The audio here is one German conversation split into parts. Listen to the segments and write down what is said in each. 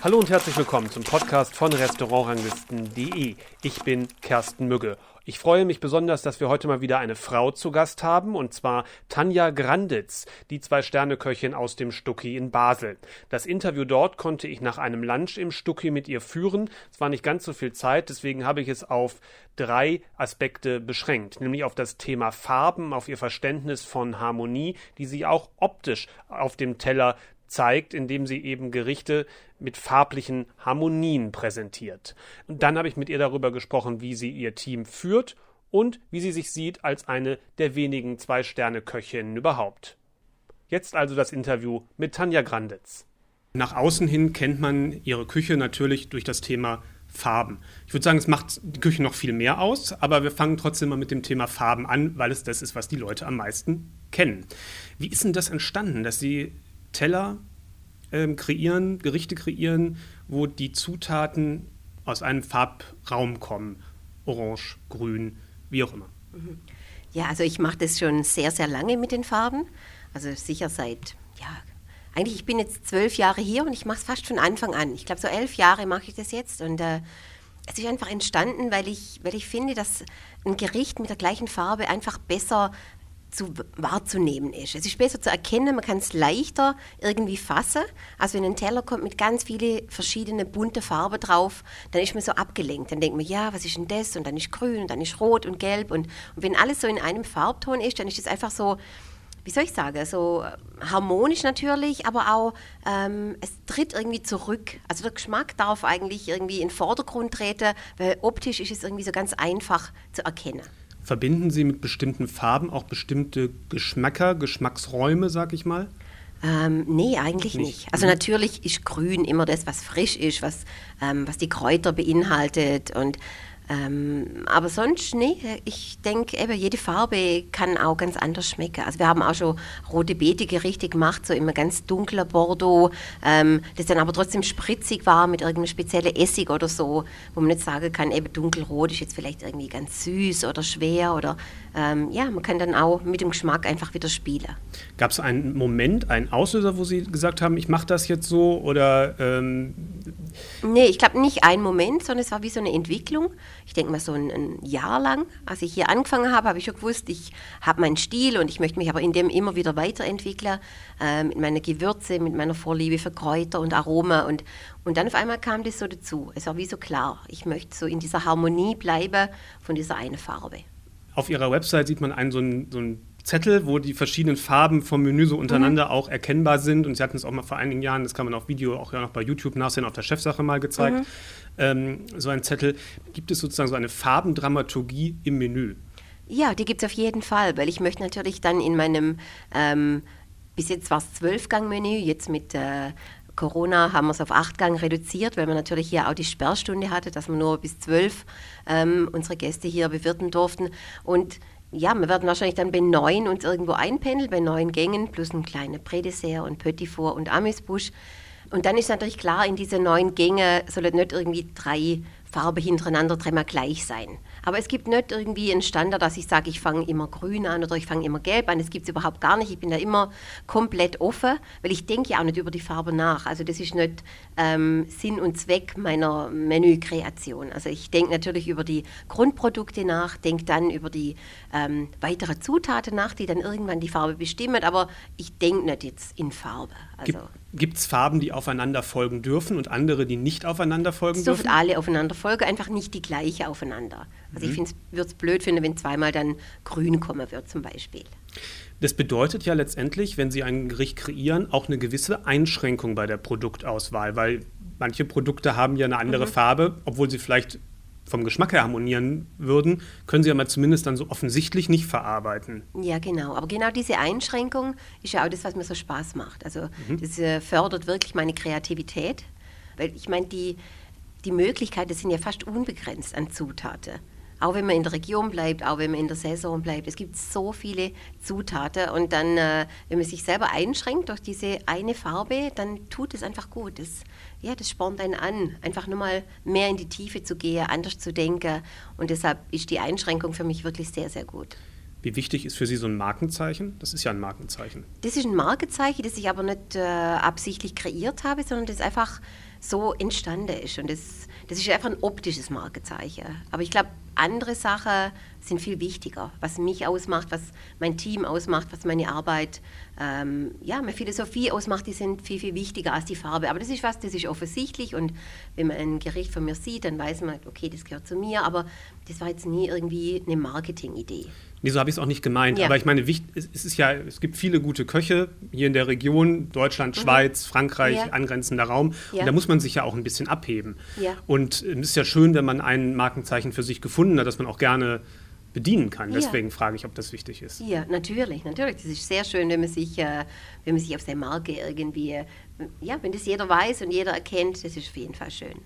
Hallo und herzlich willkommen zum Podcast von Restaurantranglisten.de. Ich bin Kersten Mügge ich freue mich besonders, dass wir heute mal wieder eine Frau zu Gast haben, und zwar Tanja Granditz, die Zwei-Sterne-Köchin aus dem Stucki in Basel. Das Interview dort konnte ich nach einem Lunch im Stucki mit ihr führen. Es war nicht ganz so viel Zeit, deswegen habe ich es auf drei Aspekte beschränkt, nämlich auf das Thema Farben, auf ihr Verständnis von Harmonie, die sie auch optisch auf dem Teller zeigt, indem sie eben Gerichte mit farblichen Harmonien präsentiert. Und dann habe ich mit ihr darüber gesprochen, wie sie ihr Team führt und wie sie sich sieht als eine der wenigen Zwei-Sterne-Köchinnen überhaupt. Jetzt also das Interview mit Tanja Granditz. Nach außen hin kennt man ihre Küche natürlich durch das Thema Farben. Ich würde sagen, es macht die Küche noch viel mehr aus, aber wir fangen trotzdem mal mit dem Thema Farben an, weil es das ist, was die Leute am meisten kennen. Wie ist denn das entstanden, dass Sie Teller ähm, kreieren, Gerichte kreieren, wo die Zutaten aus einem Farbraum kommen. Orange, grün, wie auch immer. Mhm. Ja, also ich mache das schon sehr, sehr lange mit den Farben. Also sicher seit, ja, eigentlich ich bin jetzt zwölf Jahre hier und ich mache es fast von Anfang an. Ich glaube, so elf Jahre mache ich das jetzt und äh, es ist einfach entstanden, weil ich, weil ich finde, dass ein Gericht mit der gleichen Farbe einfach besser zu, wahrzunehmen ist. Es ist besser zu erkennen, man kann es leichter irgendwie fassen. Also wenn ein Teller kommt mit ganz vielen verschiedenen bunten Farben drauf, dann ist man so abgelenkt. Dann denkt man, ja, was ist denn das? Und dann ist grün und dann ist rot und gelb. Und, und wenn alles so in einem Farbton ist, dann ist es einfach so, wie soll ich sagen, so harmonisch natürlich, aber auch ähm, es tritt irgendwie zurück. Also der Geschmack darf eigentlich irgendwie in den Vordergrund treten, weil optisch ist es irgendwie so ganz einfach zu erkennen. Verbinden Sie mit bestimmten Farben auch bestimmte Geschmäcker, Geschmacksräume, sag ich mal? Ähm, nee, eigentlich nicht. nicht. Also mhm. natürlich ist Grün immer das, was frisch ist, was, ähm, was die Kräuter beinhaltet und ähm, aber sonst, nee, ich denke eben, jede Farbe kann auch ganz anders schmecken. Also wir haben auch schon rote Beete Gerichte gemacht, so immer ganz dunkler Bordeaux, ähm, das dann aber trotzdem spritzig war mit irgendeinem speziellen Essig oder so, wo man nicht sagen kann, eben dunkelrot ist jetzt vielleicht irgendwie ganz süß oder schwer oder ähm, ja, man kann dann auch mit dem Geschmack einfach wieder spielen. Gab es einen Moment, einen Auslöser, wo Sie gesagt haben, ich mache das jetzt so oder ähm Nee, ich glaube nicht einen Moment, sondern es war wie so eine Entwicklung. Ich denke mal so ein, ein, Jahr lang. Als ich hier angefangen habe, habe ich schon gewusst, ich habe meinen Stil und ich möchte mich aber in dem immer wieder weiterentwickeln. Äh, mit meiner Gewürze, mit meiner Vorliebe für Kräuter und Aroma. Und, und dann auf einmal kam das so dazu. Es war wie so klar, ich möchte so in dieser Harmonie bleiben von dieser einen Farbe. Auf Ihrer Website sieht man einen so einen, so Zettel, wo die verschiedenen Farben vom Menü so untereinander mhm. auch erkennbar sind. Und sie hatten es auch mal vor einigen Jahren, das kann man auf Video auch ja noch bei YouTube nachsehen, auf der Chefsache mal gezeigt. Mhm. Ähm, so ein Zettel. Gibt es sozusagen so eine Farbendramaturgie im Menü? Ja, die gibt es auf jeden Fall, weil ich möchte natürlich dann in meinem, ähm, bis jetzt war es Zwölfgang-Menü, jetzt mit äh, Corona haben wir es auf acht Gang reduziert, weil man natürlich hier auch die Sperrstunde hatte, dass wir nur bis zwölf ähm, unsere Gäste hier bewirten durften. Und ja, wir werden wahrscheinlich dann bei neun uns irgendwo einpendeln, bei neun Gängen, plus ein kleiner Prädessert und Petit Four und Amisbusch. Und dann ist natürlich klar, in diese neun Gänge sollen nicht irgendwie drei Farben hintereinander dreimal gleich sein. Aber es gibt nicht irgendwie einen Standard, dass ich sage, ich fange immer grün an oder ich fange immer gelb an. Das gibt es überhaupt gar nicht. Ich bin da immer komplett offen, weil ich denke ja auch nicht über die Farbe nach. Also das ist nicht ähm, Sinn und Zweck meiner Menükreation. Also ich denke natürlich über die Grundprodukte nach, denke dann über die ähm, weitere Zutaten nach, die dann irgendwann die Farbe bestimmen. Aber ich denke nicht jetzt in Farbe. Also, Gibt es Farben, die aufeinander folgen dürfen und andere, die nicht aufeinander folgen dürfen? Es alle aufeinander folgen, einfach nicht die gleiche aufeinander. Also mhm. ich würde es blöd finden, wenn zweimal dann grün kommen wird zum Beispiel. Das bedeutet ja letztendlich, wenn Sie ein Gericht kreieren, auch eine gewisse Einschränkung bei der Produktauswahl, weil manche Produkte haben ja eine andere mhm. Farbe, obwohl sie vielleicht vom Geschmack her harmonieren würden, können sie ja mal zumindest dann so offensichtlich nicht verarbeiten. Ja, genau. Aber genau diese Einschränkung ist ja auch das, was mir so Spaß macht. Also mhm. das äh, fördert wirklich meine Kreativität, weil ich meine, die, die Möglichkeiten sind ja fast unbegrenzt an Zutaten. Auch wenn man in der Region bleibt, auch wenn man in der Saison bleibt. Es gibt so viele Zutaten und dann, äh, wenn man sich selber einschränkt durch diese eine Farbe, dann tut es einfach gut. Das, ja, das spornt einen an, einfach nur mal mehr in die Tiefe zu gehen, anders zu denken. Und deshalb ist die Einschränkung für mich wirklich sehr, sehr gut. Wie wichtig ist für Sie so ein Markenzeichen? Das ist ja ein Markenzeichen. Das ist ein Markenzeichen, das ich aber nicht äh, absichtlich kreiert habe, sondern das einfach so entstanden ist. Und das, das ist einfach ein optisches Markenzeichen. Aber ich glaube, andere Sachen sind viel wichtiger. Was mich ausmacht, was mein Team ausmacht, was meine Arbeit, ähm, ja, meine Philosophie ausmacht, die sind viel, viel wichtiger als die Farbe. Aber das ist was, das ist offensichtlich. Und wenn man ein Gericht von mir sieht, dann weiß man, okay, das gehört zu mir. Aber das war jetzt nie irgendwie eine Marketingidee. Nee, so habe ich es auch nicht gemeint. Ja. Aber ich meine, es ist ja, es gibt viele gute Köche hier in der Region, Deutschland, mhm. Schweiz, Frankreich, ja. angrenzender Raum. Ja. Und da muss man sich ja auch ein bisschen abheben. Und es ist ja schön, wenn man ein Markenzeichen für sich gefunden hat, das man auch gerne bedienen kann. Deswegen frage ich, ob das wichtig ist. Ja, natürlich, natürlich. Das ist sehr schön, wenn man sich, äh, wenn man sich auf seine Marke irgendwie, äh, ja, wenn das jeder weiß und jeder erkennt, das ist auf jeden Fall schön.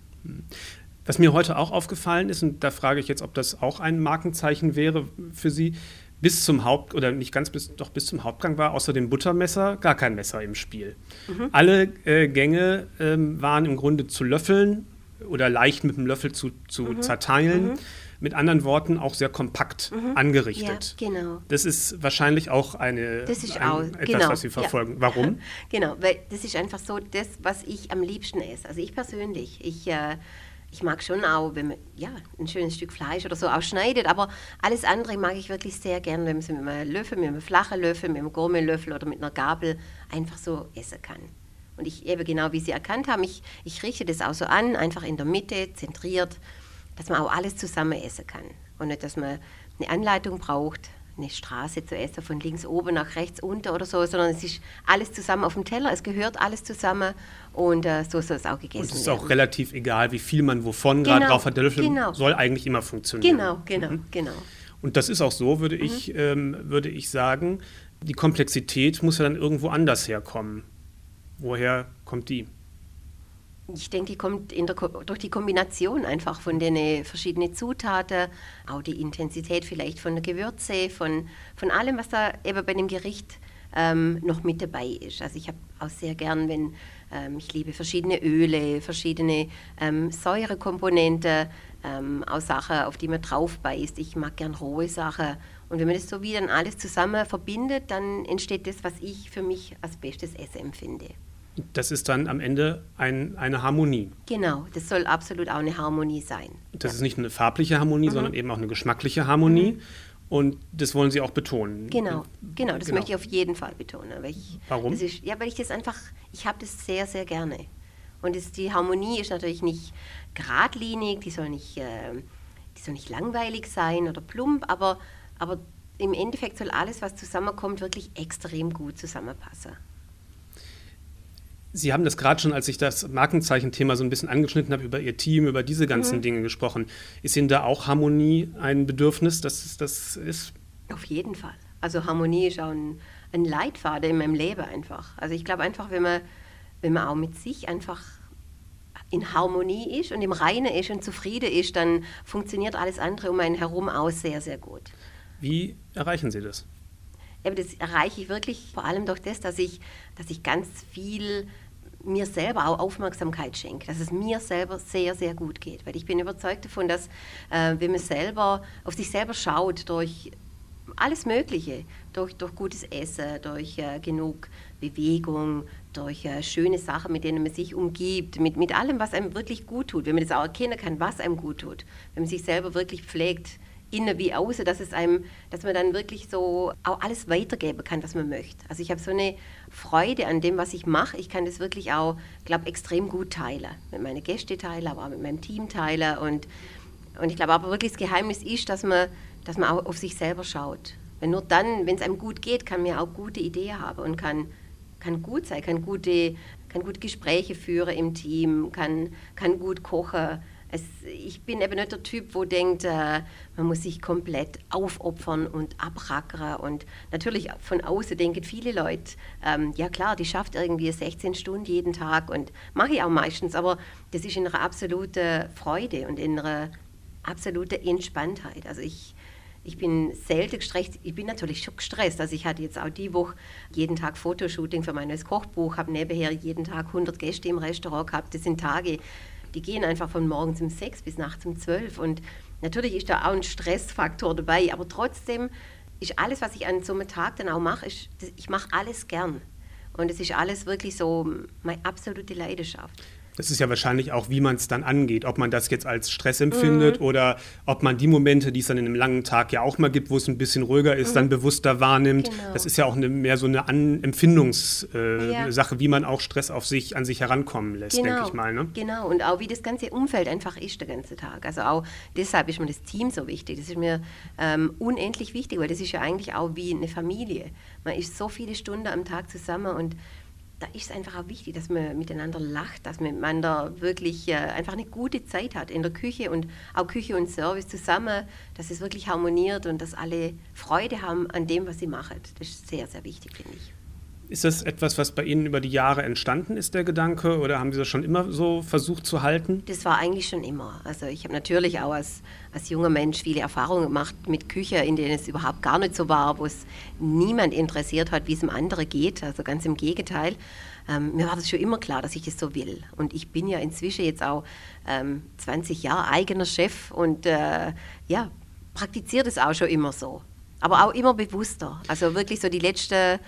Was mir heute auch aufgefallen ist, und da frage ich jetzt, ob das auch ein Markenzeichen wäre für Sie, bis zum Haupt- oder nicht ganz bis, doch bis zum Hauptgang war außer dem Buttermesser gar kein Messer im Spiel. Mhm. Alle äh, Gänge ähm, waren im Grunde zu löffeln oder leicht mit dem Löffel zu, zu mhm. zerteilen. Mhm. Mit anderen Worten auch sehr kompakt mhm. angerichtet. Ja, genau. Das ist wahrscheinlich auch eine das ist ein, auch, etwas, genau, was Sie verfolgen. Ja. Warum? genau, weil das ist einfach so das, was ich am liebsten esse. Also ich persönlich, ich äh, ich mag schon auch, wenn man ja, ein schönes Stück Fleisch oder so auch schneidet, aber alles andere mag ich wirklich sehr gerne, wenn man es mit einem Löffel, mit einem flachen Löffel, mit einem Gourmetlöffel oder mit einer Gabel einfach so essen kann. Und ich eben genau wie Sie erkannt haben, ich, ich richte das auch so an, einfach in der Mitte, zentriert, dass man auch alles zusammen essen kann. Und nicht, dass man eine Anleitung braucht, eine Straße zu essen, von links oben nach rechts unten oder so, sondern es ist alles zusammen auf dem Teller, es gehört alles zusammen und äh, so soll es auch gegessen werden. Und es ist auch relativ egal, wie viel man wovon genau, gerade drauf hat. Der Löffel genau. soll eigentlich immer funktionieren. Genau, genau, mhm. genau. Und das ist auch so, würde, mhm. ich, ähm, würde ich sagen. Die Komplexität muss ja dann irgendwo anders herkommen. Woher kommt die? Ich denke, die kommt der, durch die Kombination einfach von den äh, verschiedenen Zutaten, auch die Intensität vielleicht von der Gewürze, von, von allem, was da eben bei dem Gericht ähm, noch mit dabei ist. Also ich habe auch sehr gern, wenn ähm, ich liebe verschiedene Öle, verschiedene ähm, Säurekomponenten, ähm, auch Sachen, auf die man drauf beißt. Ich mag gern rohe Sachen. Und wenn man das so wie dann alles zusammen verbindet, dann entsteht das, was ich für mich als bestes Essen empfinde. Das ist dann am Ende ein, eine Harmonie. Genau, das soll absolut auch eine Harmonie sein. Das ja. ist nicht eine farbliche Harmonie, mhm. sondern eben auch eine geschmackliche Harmonie. Mhm. Und das wollen Sie auch betonen. Genau, genau, das genau. möchte ich auf jeden Fall betonen. Weil ich, Warum? Ist, ja, weil ich das einfach, ich habe das sehr, sehr gerne. Und das, die Harmonie ist natürlich nicht geradlinig, die soll nicht, äh, die soll nicht langweilig sein oder plump, aber, aber im Endeffekt soll alles, was zusammenkommt, wirklich extrem gut zusammenpassen. Sie haben das gerade schon, als ich das Markenzeichenthema so ein bisschen angeschnitten habe, über Ihr Team, über diese ganzen mhm. Dinge gesprochen. Ist Ihnen da auch Harmonie ein Bedürfnis, dass das ist? Auf jeden Fall. Also Harmonie ist auch ein, ein Leitfaden in meinem Leben einfach. Also ich glaube einfach, wenn man, wenn man auch mit sich einfach in Harmonie ist und im Reinen ist und zufrieden ist, dann funktioniert alles andere um einen herum auch sehr, sehr gut. Wie erreichen Sie das? Aber das erreiche ich wirklich vor allem durch das, dass ich, dass ich ganz viel mir selber auch Aufmerksamkeit schenke, dass es mir selber sehr, sehr gut geht. Weil ich bin überzeugt davon, dass äh, wenn man selber auf sich selber schaut, durch alles Mögliche, durch, durch gutes Essen, durch äh, genug Bewegung, durch äh, schöne Sachen, mit denen man sich umgibt, mit, mit allem, was einem wirklich gut tut, wenn man das auch erkennen kann, was einem gut tut, wenn man sich selber wirklich pflegt, innen wie außen, dass es einem, dass man dann wirklich so auch alles weitergeben kann, was man möchte. Also ich habe so eine Freude an dem, was ich mache. Ich kann das wirklich auch, glaube extrem gut teilen. Mit meinen Gästen teilen, aber auch mit meinem Team teilen. Und, und ich glaube aber wirklich, das Geheimnis ist, dass man, dass man auch auf sich selber schaut. Weil nur dann, wenn es einem gut geht, kann man auch gute Ideen haben und kann, kann gut sein, kann gute, kann gute Gespräche führen im Team, kann, kann gut kochen es, ich bin eben nicht der Typ, wo denkt, äh, man muss sich komplett aufopfern und abrackern. Und natürlich von außen denken viele Leute, ähm, ja klar, die schafft irgendwie 16 Stunden jeden Tag und mache ich auch meistens, aber das ist in einer absoluten Freude und in einer absoluten Entspanntheit. Also ich, ich bin selten gestresst. Ich bin natürlich schon gestresst. Also ich hatte jetzt auch die Woche jeden Tag Fotoshooting für mein neues Kochbuch, habe nebenher jeden Tag 100 Gäste im Restaurant gehabt. Das sind Tage, die gehen einfach von morgens um sechs bis nachts um zwölf. Und natürlich ist da auch ein Stressfaktor dabei, aber trotzdem ist alles, was ich an so einem Tag dann auch mache, ist, ich mache alles gern. Und es ist alles wirklich so meine absolute Leidenschaft. Das ist ja wahrscheinlich auch, wie man es dann angeht, ob man das jetzt als Stress empfindet mhm. oder ob man die Momente, die es dann in einem langen Tag ja auch mal gibt, wo es ein bisschen ruhiger ist, mhm. dann bewusster wahrnimmt. Genau. Das ist ja auch eine, mehr so eine An Empfindungssache, äh, ja. wie man auch Stress auf sich, an sich herankommen lässt, genau. denke ich mal. Ne? Genau, und auch wie das ganze Umfeld einfach ist der ganze Tag. Also auch deshalb ist mir das Team so wichtig. Das ist mir ähm, unendlich wichtig, weil das ist ja eigentlich auch wie eine Familie. Man ist so viele Stunden am Tag zusammen und da ist es einfach auch wichtig, dass man miteinander lacht, dass man miteinander wirklich äh, einfach eine gute Zeit hat in der Küche und auch Küche und Service zusammen, dass es wirklich harmoniert und dass alle Freude haben an dem, was sie machen. Das ist sehr, sehr wichtig, finde ich. Ist das etwas, was bei Ihnen über die Jahre entstanden ist, der Gedanke, oder haben Sie das schon immer so versucht zu halten? Das war eigentlich schon immer. Also ich habe natürlich auch als, als junger Mensch viele Erfahrungen gemacht mit Küche, in denen es überhaupt gar nicht so war, wo es niemand interessiert hat, wie es dem anderen geht. Also ganz im Gegenteil. Ähm, mir war das schon immer klar, dass ich das so will. Und ich bin ja inzwischen jetzt auch ähm, 20 Jahre eigener Chef und äh, ja, praktiziere das auch schon immer so. Aber auch immer bewusster. Also wirklich so die letzten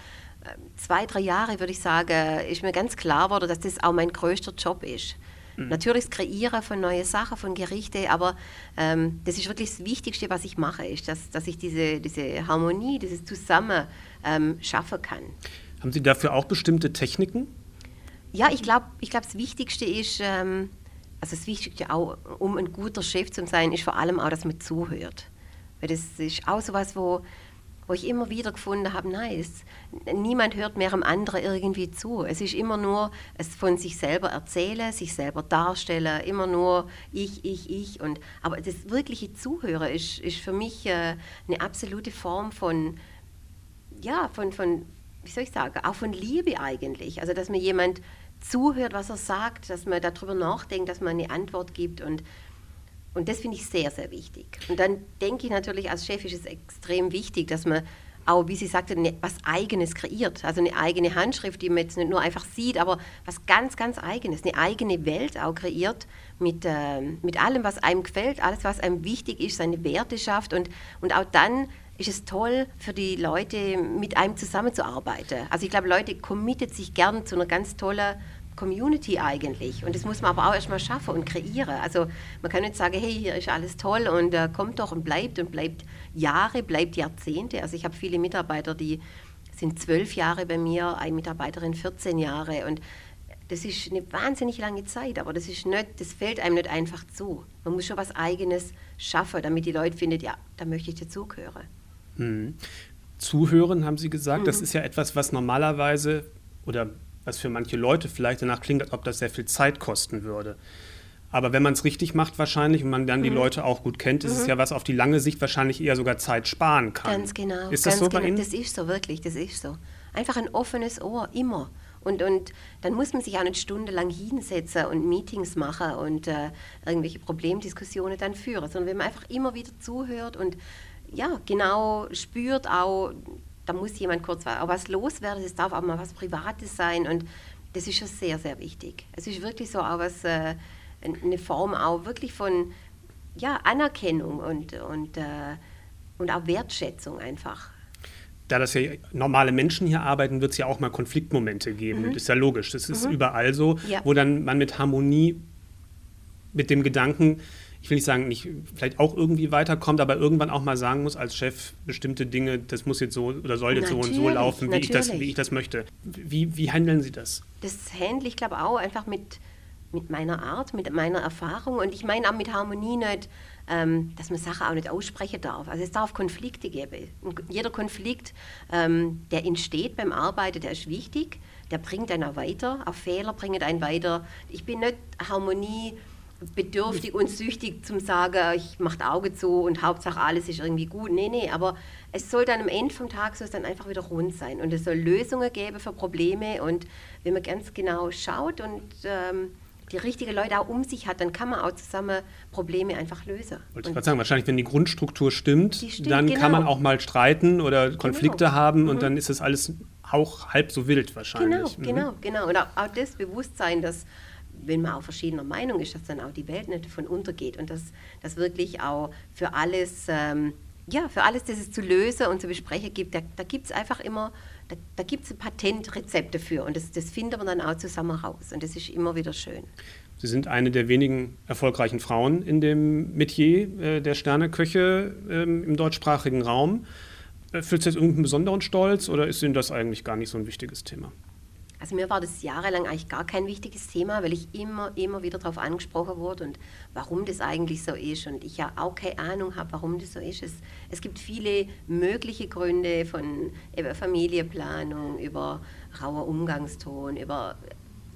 zwei, drei Jahre, würde ich sagen, ist mir ganz klar geworden, dass das auch mein größter Job ist. Mhm. Natürlich das Kreieren von neuen Sachen, von Gerichten, aber ähm, das ist wirklich das Wichtigste, was ich mache, ist, dass, dass ich diese, diese Harmonie, dieses Zusammen ähm, schaffen kann. Haben Sie dafür auch bestimmte Techniken? Ja, ich glaube, ich glaub, das Wichtigste ist, ähm, also das Wichtigste auch, um ein guter Chef zu sein, ist vor allem auch, dass man zuhört. Weil das ist auch so was, wo wo ich immer wieder gefunden habe, nein, niemand hört mehr am anderen irgendwie zu. Es ist immer nur es von sich selber erzählen, sich selber darstellen, immer nur ich, ich, ich. Und, aber das wirkliche Zuhören ist, ist für mich äh, eine absolute Form von, ja, von, von, wie soll ich sagen, auch von Liebe eigentlich. Also, dass mir jemand zuhört, was er sagt, dass man darüber nachdenkt, dass man eine Antwort gibt und und das finde ich sehr, sehr wichtig. Und dann denke ich natürlich, als Chef ist es extrem wichtig, dass man auch, wie Sie sagte, was Eigenes kreiert. Also eine eigene Handschrift, die man jetzt nicht nur einfach sieht, aber was ganz, ganz Eigenes. Eine eigene Welt auch kreiert mit, äh, mit allem, was einem gefällt, alles, was einem wichtig ist, seine Werte schafft. Und, und auch dann ist es toll für die Leute, mit einem zusammenzuarbeiten. Also ich glaube, Leute committet sich gern zu einer ganz tollen Community eigentlich. Und das muss man aber auch erstmal schaffen und kreieren. Also man kann nicht sagen, hey, hier ist alles toll und äh, kommt doch und bleibt und bleibt Jahre, bleibt Jahrzehnte. Also ich habe viele Mitarbeiter, die sind zwölf Jahre bei mir, eine Mitarbeiterin 14 Jahre und das ist eine wahnsinnig lange Zeit, aber das ist nicht, das fällt einem nicht einfach zu. Man muss schon was Eigenes schaffen, damit die Leute finden, ja, da möchte ich dazugehören. Hm. Zuhören, haben Sie gesagt, mhm. das ist ja etwas, was normalerweise oder was für manche Leute vielleicht danach klingt, als ob das sehr viel Zeit kosten würde. Aber wenn man es richtig macht wahrscheinlich und man dann mhm. die Leute auch gut kennt, ist mhm. es ja was auf die lange Sicht wahrscheinlich eher sogar Zeit sparen kann. Ganz genau. Ist das so genau. bei Ihnen? Das ist so, wirklich, das ist so. Einfach ein offenes Ohr, immer. Und, und dann muss man sich auch nicht stundenlang hinsetzen und Meetings machen und äh, irgendwelche Problemdiskussionen dann führen, sondern wenn man einfach immer wieder zuhört und ja, genau spürt auch, da muss jemand kurz auch was loswerden, es darf auch mal was Privates sein und das ist schon sehr, sehr wichtig. Es ist wirklich so auch was, äh, eine Form auch wirklich von ja, Anerkennung und, und, äh, und auch Wertschätzung einfach. Da das ja normale Menschen hier arbeiten, wird es ja auch mal Konfliktmomente geben. Mhm. Das ist ja logisch. Das ist mhm. überall so, ja. wo dann man mit Harmonie, mit dem Gedanken, ich will nicht sagen, nicht vielleicht auch irgendwie weiterkommt, aber irgendwann auch mal sagen muss als Chef bestimmte Dinge, das muss jetzt so oder soll jetzt natürlich, so und so laufen, wie ich, das, wie ich das möchte. Wie, wie handeln Sie das? Das handle ich, glaube auch einfach mit, mit meiner Art, mit meiner Erfahrung und ich meine auch mit Harmonie nicht, ähm, dass man Sachen auch nicht aussprechen darf. Also es darf Konflikte geben. Und jeder Konflikt, ähm, der entsteht beim Arbeiten, der ist wichtig, der bringt einen auch weiter, auch Fehler bringen einen weiter. Ich bin nicht Harmonie bedürftig und süchtig zum sagen, ich mache Auge zu und Hauptsache alles ist irgendwie gut. Nee, nee, aber es soll dann am Ende vom Tag soll es dann einfach wieder rund sein und es soll Lösungen geben für Probleme und wenn man ganz genau schaut und ähm, die richtigen Leute auch um sich hat, dann kann man auch zusammen Probleme einfach lösen. Wollte ich gerade sagen, wahrscheinlich, wenn die Grundstruktur stimmt, die stimmt dann genau. kann man auch mal streiten oder genau. Konflikte genau. haben und mhm. dann ist das alles auch halb so wild wahrscheinlich. Genau, mhm. genau, genau. Und auch, auch das Bewusstsein, dass wenn man auch verschiedener Meinung ist, dass dann auch die Welt nicht davon untergeht und dass, dass wirklich auch für alles ähm, ja, für alles, das es zu lösen und zu besprechen gibt, da, da gibt es einfach immer, da, da gibt es ein Patentrezept dafür und das, das finden wir dann auch zusammen raus und das ist immer wieder schön. Sie sind eine der wenigen erfolgreichen Frauen in dem Metier äh, der Sterneköche ähm, im deutschsprachigen Raum. Äh, fühlt Sie jetzt irgendeinen besonderen Stolz oder ist Ihnen das eigentlich gar nicht so ein wichtiges Thema? Also mir war das jahrelang eigentlich gar kein wichtiges Thema, weil ich immer, immer wieder darauf angesprochen wurde und warum das eigentlich so ist. Und ich ja auch keine Ahnung habe, warum das so ist. Es, es gibt viele mögliche Gründe von über Familienplanung, über rauer Umgangston, über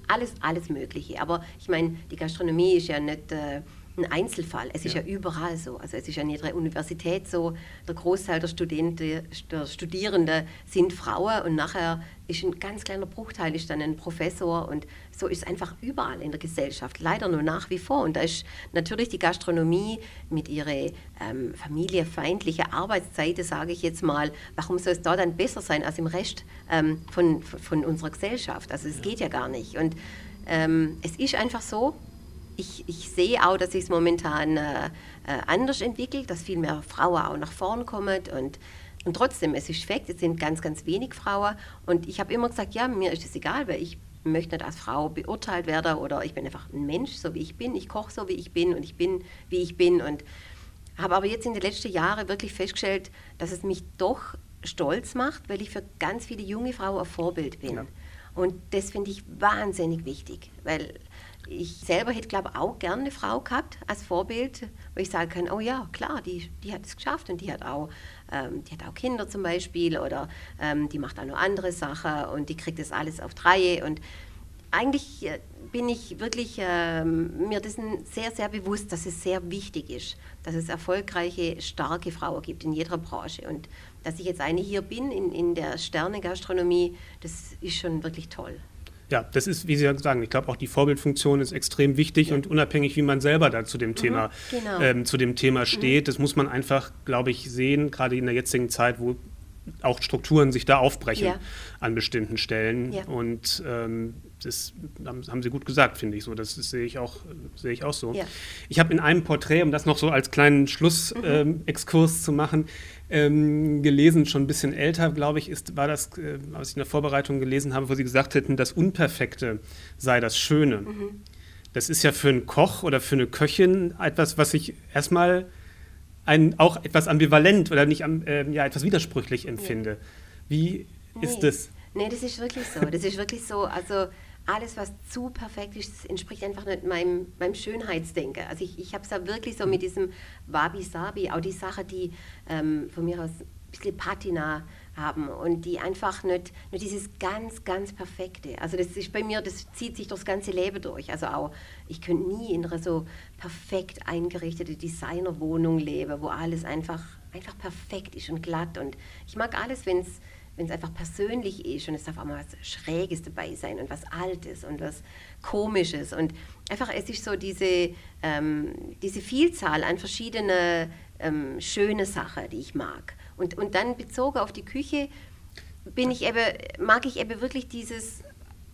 alles, alles Mögliche. Aber ich meine, die Gastronomie ist ja nicht... Äh, ein Einzelfall. Es ist ja. ja überall so. Also es ist an jeder Universität so. Der Großteil der, Studenten, der Studierenden sind Frauen und nachher ist ein ganz kleiner Bruchteil ist dann ein Professor und so ist es einfach überall in der Gesellschaft. Leider nur nach wie vor. Und da ist natürlich die Gastronomie mit ihrer ähm, familienfeindlichen Arbeitszeiten, sage ich jetzt mal, warum soll es da dann besser sein als im Rest ähm, von, von unserer Gesellschaft? Also es ja. geht ja gar nicht. Und ähm, es ist einfach so, ich, ich sehe auch, dass sich es momentan äh, äh, anders entwickelt, dass viel mehr Frauen auch nach vorn kommen und und trotzdem, es ist Fakt, es sind ganz, ganz wenig Frauen. Und ich habe immer gesagt, ja, mir ist es egal, weil ich möchte nicht als Frau beurteilt werden oder ich bin einfach ein Mensch, so wie ich bin. Ich koche so, wie ich bin und ich bin, wie ich bin. Und habe aber jetzt in den letzten Jahren wirklich festgestellt, dass es mich doch stolz macht, weil ich für ganz viele junge Frauen ein Vorbild bin. Ja. Und das finde ich wahnsinnig wichtig, weil ich selber hätte, glaube ich, auch gerne eine Frau gehabt als Vorbild, wo ich sagen kann, oh ja, klar, die, die hat es geschafft und die hat auch, ähm, die hat auch Kinder zum Beispiel oder ähm, die macht auch noch andere Sachen und die kriegt das alles auf Reihe und eigentlich äh, bin ich wirklich äh, mir dessen sehr, sehr bewusst, dass es sehr wichtig ist, dass es erfolgreiche, starke Frauen gibt in jeder Branche. Und dass ich jetzt eine hier bin in, in der Sternegastronomie, das ist schon wirklich toll. Ja, das ist, wie Sie sagen, ich glaube auch die Vorbildfunktion ist extrem wichtig ja. und unabhängig, wie man selber da zu dem Thema, mhm, genau. ähm, zu dem Thema mhm. steht, mhm. das muss man einfach, glaube ich, sehen, gerade in der jetzigen Zeit, wo auch Strukturen sich da aufbrechen ja. an bestimmten Stellen. Ja. Und ähm, das haben Sie gut gesagt, finde ich so. Das, das sehe ich auch, sehe ich auch so. Ja. Ich habe in einem Porträt, um das noch so als kleinen Schlussexkurs mhm. ähm, zu machen, ähm, gelesen, schon ein bisschen älter, glaube ich, ist, war das, äh, was ich in der Vorbereitung gelesen habe, wo Sie gesagt hätten, das Unperfekte sei das Schöne. Mhm. Das ist ja für einen Koch oder für eine Köchin etwas, was ich erstmal ein, auch etwas ambivalent oder nicht äh, ja, etwas widersprüchlich empfinde. Wie nee. ist das? Nee, das ist wirklich so. Das ist wirklich so. Also alles, was zu perfekt ist, entspricht einfach nicht meinem, meinem Schönheitsdenken. Also ich, ich habe es da wirklich so mit diesem Wabi-Sabi, auch die Sache, die ähm, von mir aus ein bisschen Patina haben und die einfach nicht, nicht dieses ganz, ganz Perfekte. Also das ist bei mir, das zieht sich durchs ganze Leben durch. Also auch, ich könnte nie in einer so perfekt eingerichtete Designerwohnung leben, wo alles einfach, einfach perfekt ist und glatt. Und ich mag alles, wenn es wenn es einfach persönlich ist und es darf auch mal was Schräges dabei sein und was Altes und was Komisches. Und einfach, es ist so diese, ähm, diese Vielzahl an verschiedenen ähm, schöne Sachen, die ich mag. Und, und dann bezogen auf die Küche bin ich eben, mag ich eben wirklich dieses,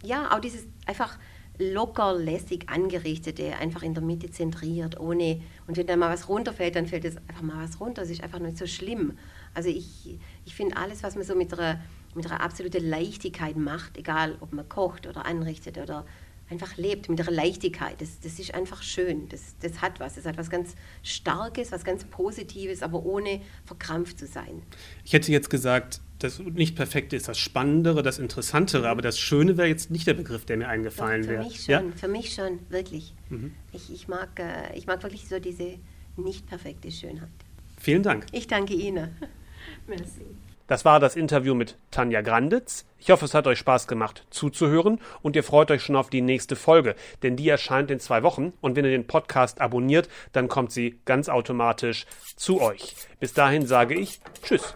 ja, auch dieses einfach locker, lässig angerichtete, einfach in der Mitte zentriert, ohne, und wenn dann mal was runterfällt, dann fällt es einfach mal was runter, es ist einfach nicht so schlimm. Also ich, ich finde alles, was man so mit einer, mit einer absoluten Leichtigkeit macht, egal ob man kocht oder anrichtet oder einfach lebt mit einer Leichtigkeit. Das, das ist einfach schön. Das, das hat was. Das hat was ganz Starkes, was ganz Positives, aber ohne verkrampft zu sein. Ich hätte jetzt gesagt, das nicht perfekte ist das Spannendere, das Interessantere, mhm. aber das Schöne wäre jetzt nicht der Begriff, der mir eingefallen wäre. Für mich schon, ja? für mich schon, wirklich. Mhm. Ich, ich, mag, äh, ich mag wirklich so diese nicht perfekte Schönheit. Vielen Dank. Ich danke Ihnen. Merci. Das war das Interview mit Tanja Granditz. Ich hoffe, es hat euch Spaß gemacht zuzuhören und ihr freut euch schon auf die nächste Folge, denn die erscheint in zwei Wochen und wenn ihr den Podcast abonniert, dann kommt sie ganz automatisch zu euch. Bis dahin sage ich Tschüss.